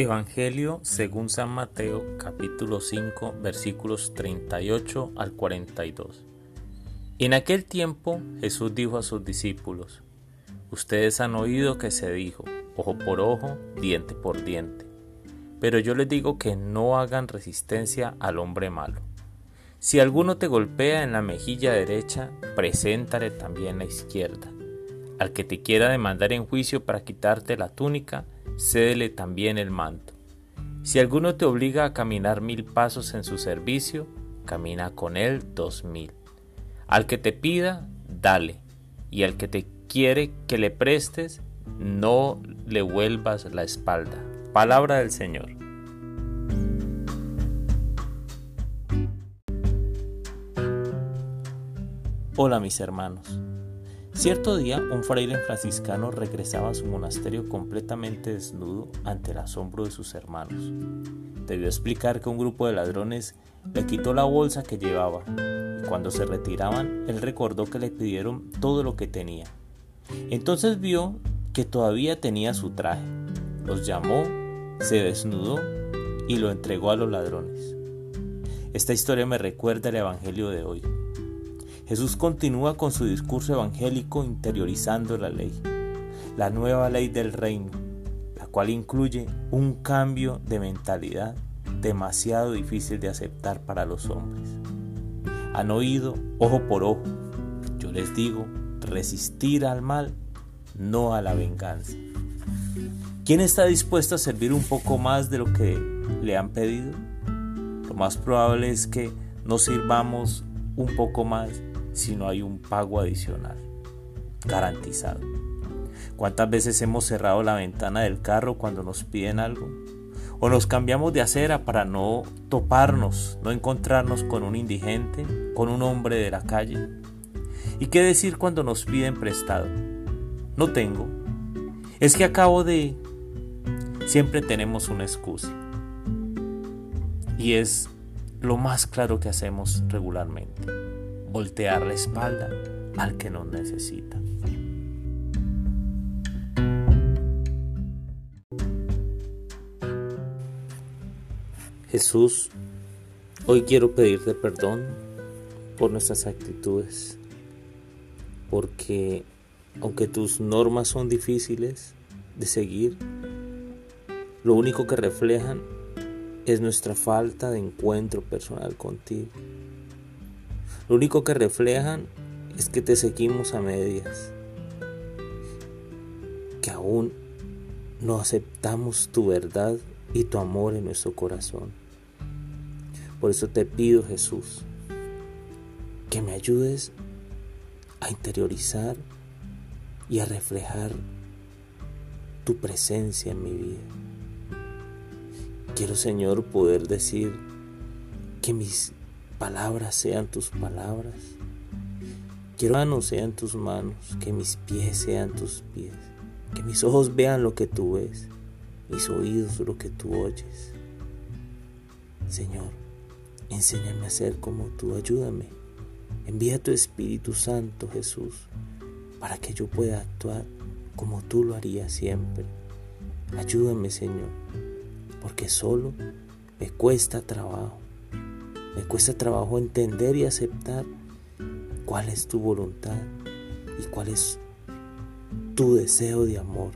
Evangelio según San Mateo capítulo 5 versículos 38 al 42. En aquel tiempo Jesús dijo a sus discípulos, Ustedes han oído que se dijo, ojo por ojo, diente por diente. Pero yo les digo que no hagan resistencia al hombre malo. Si alguno te golpea en la mejilla derecha, preséntale también la izquierda. Al que te quiera demandar en juicio para quitarte la túnica, cédele también el manto. Si alguno te obliga a caminar mil pasos en su servicio, camina con él dos mil. Al que te pida, dale, y al que te quiere que le prestes, no le vuelvas la espalda. Palabra del Señor. Hola mis hermanos. Cierto día, un fraile franciscano regresaba a su monasterio completamente desnudo ante el asombro de sus hermanos. Debió explicar que un grupo de ladrones le quitó la bolsa que llevaba y cuando se retiraban, él recordó que le pidieron todo lo que tenía. Entonces vio que todavía tenía su traje, los llamó, se desnudó y lo entregó a los ladrones. Esta historia me recuerda el Evangelio de hoy. Jesús continúa con su discurso evangélico interiorizando la ley, la nueva ley del reino, la cual incluye un cambio de mentalidad demasiado difícil de aceptar para los hombres. Han oído ojo por ojo. Yo les digo, resistir al mal, no a la venganza. ¿Quién está dispuesto a servir un poco más de lo que le han pedido? Lo más probable es que no sirvamos un poco más si no hay un pago adicional garantizado. ¿Cuántas veces hemos cerrado la ventana del carro cuando nos piden algo? O nos cambiamos de acera para no toparnos, no encontrarnos con un indigente, con un hombre de la calle. ¿Y qué decir cuando nos piden prestado? No tengo. Es que acabo de... Siempre tenemos una excusa. Y es lo más claro que hacemos regularmente voltear la espalda al que nos necesita. Jesús, hoy quiero pedirte perdón por nuestras actitudes, porque aunque tus normas son difíciles de seguir, lo único que reflejan es nuestra falta de encuentro personal contigo. Lo único que reflejan es que te seguimos a medias, que aún no aceptamos tu verdad y tu amor en nuestro corazón. Por eso te pido, Jesús, que me ayudes a interiorizar y a reflejar tu presencia en mi vida. Quiero, Señor, poder decir que mis palabras sean tus palabras, que manos sean tus manos, que mis pies sean tus pies, que mis ojos vean lo que tú ves, mis oídos lo que tú oyes. Señor, enséñame a ser como tú, ayúdame. Envía tu Espíritu Santo, Jesús, para que yo pueda actuar como tú lo harías siempre. Ayúdame, Señor, porque solo me cuesta trabajo. Me cuesta trabajo entender y aceptar cuál es tu voluntad y cuál es tu deseo de amor.